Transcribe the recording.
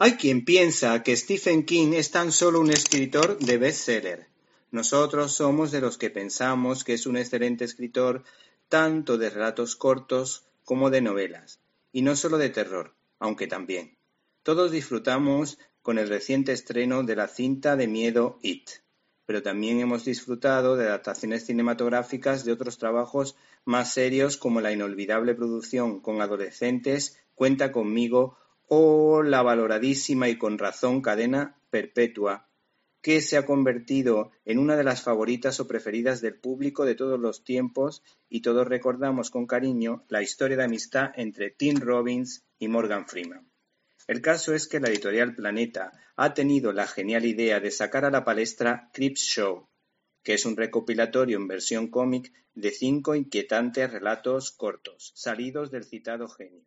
Hay quien piensa que Stephen King es tan solo un escritor de bestseller. Nosotros somos de los que pensamos que es un excelente escritor tanto de relatos cortos como de novelas, y no solo de terror, aunque también. Todos disfrutamos con el reciente estreno de la cinta de miedo It, pero también hemos disfrutado de adaptaciones cinematográficas de otros trabajos más serios como la inolvidable producción con adolescentes Cuenta conmigo o la valoradísima y con razón cadena Perpetua que se ha convertido en una de las favoritas o preferidas del público de todos los tiempos y todos recordamos con cariño la historia de amistad entre Tim Robbins y Morgan Freeman. El caso es que la editorial Planeta ha tenido la genial idea de sacar a la palestra Crips Show, que es un recopilatorio en versión cómic de cinco inquietantes relatos cortos, salidos del citado genio.